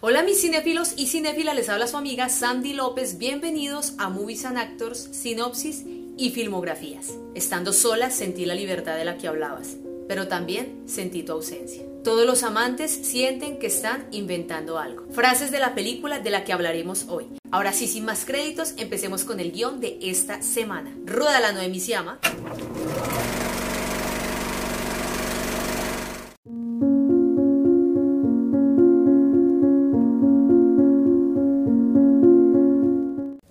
Hola mis cinéfilos y cinéfilas, les habla su amiga Sandy López. Bienvenidos a Movies and Actors, Sinopsis y Filmografías. Estando sola sentí la libertad de la que hablabas, pero también sentí tu ausencia. Todos los amantes sienten que están inventando algo. Frases de la película de la que hablaremos hoy. Ahora sí, sin más créditos, empecemos con el guion de esta semana. Rueda la Noemi Siama.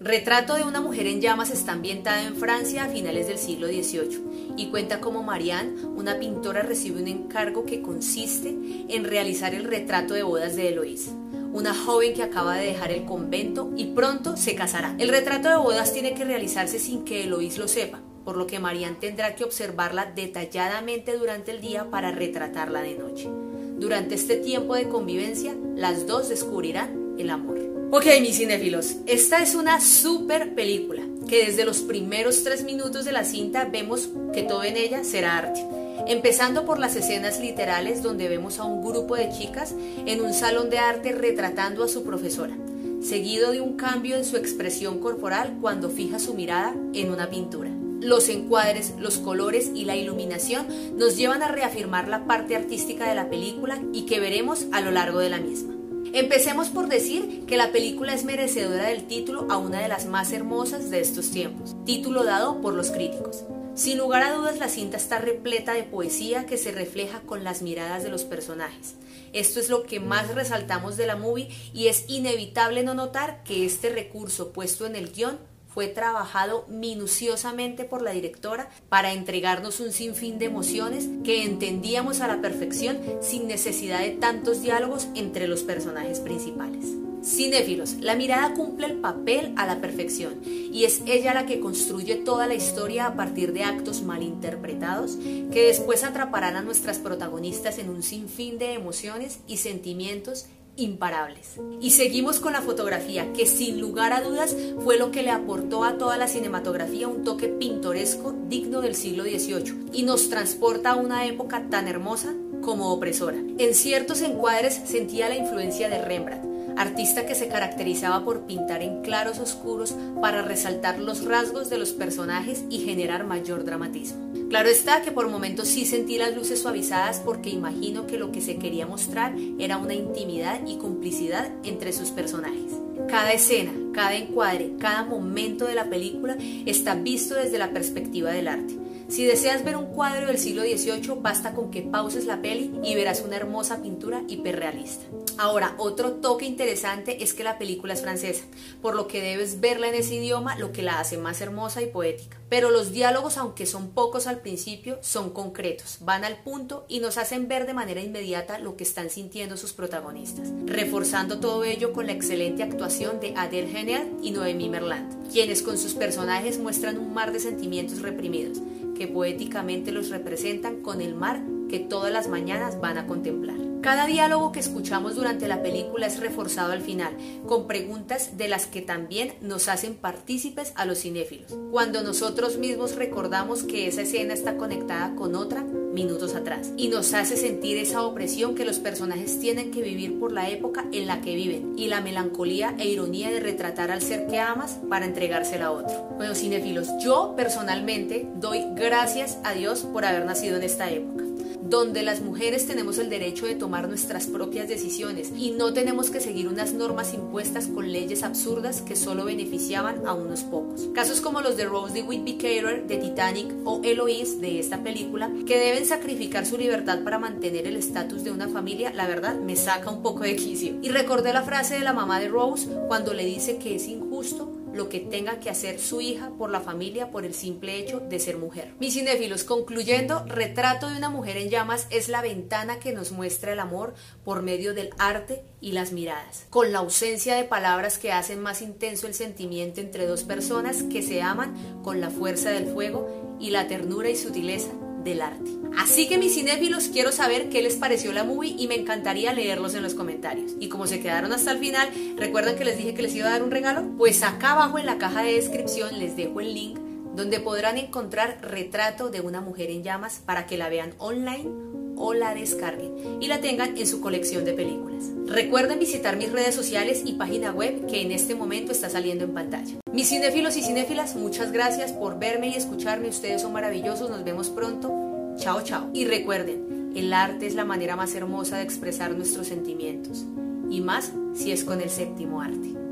Retrato de una mujer en llamas está ambientada en Francia a finales del siglo XVIII y cuenta cómo Marianne, una pintora, recibe un encargo que consiste en realizar el retrato de bodas de Eloise, una joven que acaba de dejar el convento y pronto se casará. El retrato de bodas tiene que realizarse sin que Eloise lo sepa, por lo que Marianne tendrá que observarla detalladamente durante el día para retratarla de noche. Durante este tiempo de convivencia, las dos descubrirán el amor. Ok, mis cinéfilos, esta es una super película que desde los primeros tres minutos de la cinta vemos que todo en ella será arte. Empezando por las escenas literales donde vemos a un grupo de chicas en un salón de arte retratando a su profesora, seguido de un cambio en su expresión corporal cuando fija su mirada en una pintura. Los encuadres, los colores y la iluminación nos llevan a reafirmar la parte artística de la película y que veremos a lo largo de la misma. Empecemos por decir que la película es merecedora del título a una de las más hermosas de estos tiempos, título dado por los críticos. Sin lugar a dudas la cinta está repleta de poesía que se refleja con las miradas de los personajes. Esto es lo que más resaltamos de la movie y es inevitable no notar que este recurso puesto en el guion fue trabajado minuciosamente por la directora para entregarnos un sinfín de emociones que entendíamos a la perfección sin necesidad de tantos diálogos entre los personajes principales. Cinéfilos, la mirada cumple el papel a la perfección y es ella la que construye toda la historia a partir de actos mal interpretados que después atraparán a nuestras protagonistas en un sinfín de emociones y sentimientos imparables. Y seguimos con la fotografía, que sin lugar a dudas fue lo que le aportó a toda la cinematografía un toque pintoresco digno del siglo XVIII y nos transporta a una época tan hermosa como opresora. En ciertos encuadres sentía la influencia de Rembrandt, artista que se caracterizaba por pintar en claros oscuros para resaltar los rasgos de los personajes y generar mayor dramatismo. Claro está que por momentos sí sentí las luces suavizadas porque imagino que lo que se quería mostrar era una intimidad y complicidad entre sus personajes. Cada escena, cada encuadre, cada momento de la película está visto desde la perspectiva del arte. Si deseas ver un cuadro del siglo XVIII, basta con que pauses la peli y verás una hermosa pintura hiperrealista. Ahora, otro toque interesante es que la película es francesa, por lo que debes verla en ese idioma, lo que la hace más hermosa y poética. Pero los diálogos, aunque son pocos al principio, son concretos, van al punto y nos hacen ver de manera inmediata lo que están sintiendo sus protagonistas, reforzando todo ello con la excelente actuación de Adele Haenel y Noémie Merland, quienes con sus personajes muestran un mar de sentimientos reprimidos, que poéticamente los representan con el mar que todas las mañanas van a contemplar. Cada diálogo que escuchamos durante la película es reforzado al final, con preguntas de las que también nos hacen partícipes a los cinéfilos, cuando nosotros mismos recordamos que esa escena está conectada con otra minutos atrás, y nos hace sentir esa opresión que los personajes tienen que vivir por la época en la que viven, y la melancolía e ironía de retratar al ser que amas para entregársela a otro. Bueno, cinéfilos, yo personalmente doy gracias a Dios por haber nacido en esta época donde las mujeres tenemos el derecho de tomar nuestras propias decisiones y no tenemos que seguir unas normas impuestas con leyes absurdas que solo beneficiaban a unos pocos. Casos como los de Rose de Whitby Cater de Titanic o Eloise de esta película, que deben sacrificar su libertad para mantener el estatus de una familia, la verdad me saca un poco de quicio. Y recordé la frase de la mamá de Rose cuando le dice que es injusto lo que tenga que hacer su hija por la familia por el simple hecho de ser mujer. Mis cinéfilos, concluyendo, Retrato de una mujer en llamas es la ventana que nos muestra el amor por medio del arte y las miradas, con la ausencia de palabras que hacen más intenso el sentimiento entre dos personas que se aman con la fuerza del fuego y la ternura y sutileza del arte. Así que mis cinéfilos quiero saber qué les pareció la movie y me encantaría leerlos en los comentarios. Y como se quedaron hasta el final, ¿recuerdan que les dije que les iba a dar un regalo? Pues acá abajo en la caja de descripción les dejo el link donde podrán encontrar retrato de una mujer en llamas para que la vean online o la descarguen y la tengan en su colección de películas. Recuerden visitar mis redes sociales y página web que en este momento está saliendo en pantalla. Mis cinéfilos y cinéfilas, muchas gracias por verme y escucharme. Ustedes son maravillosos. Nos vemos pronto. Chao, chao. Y recuerden, el arte es la manera más hermosa de expresar nuestros sentimientos. Y más si es con el séptimo arte.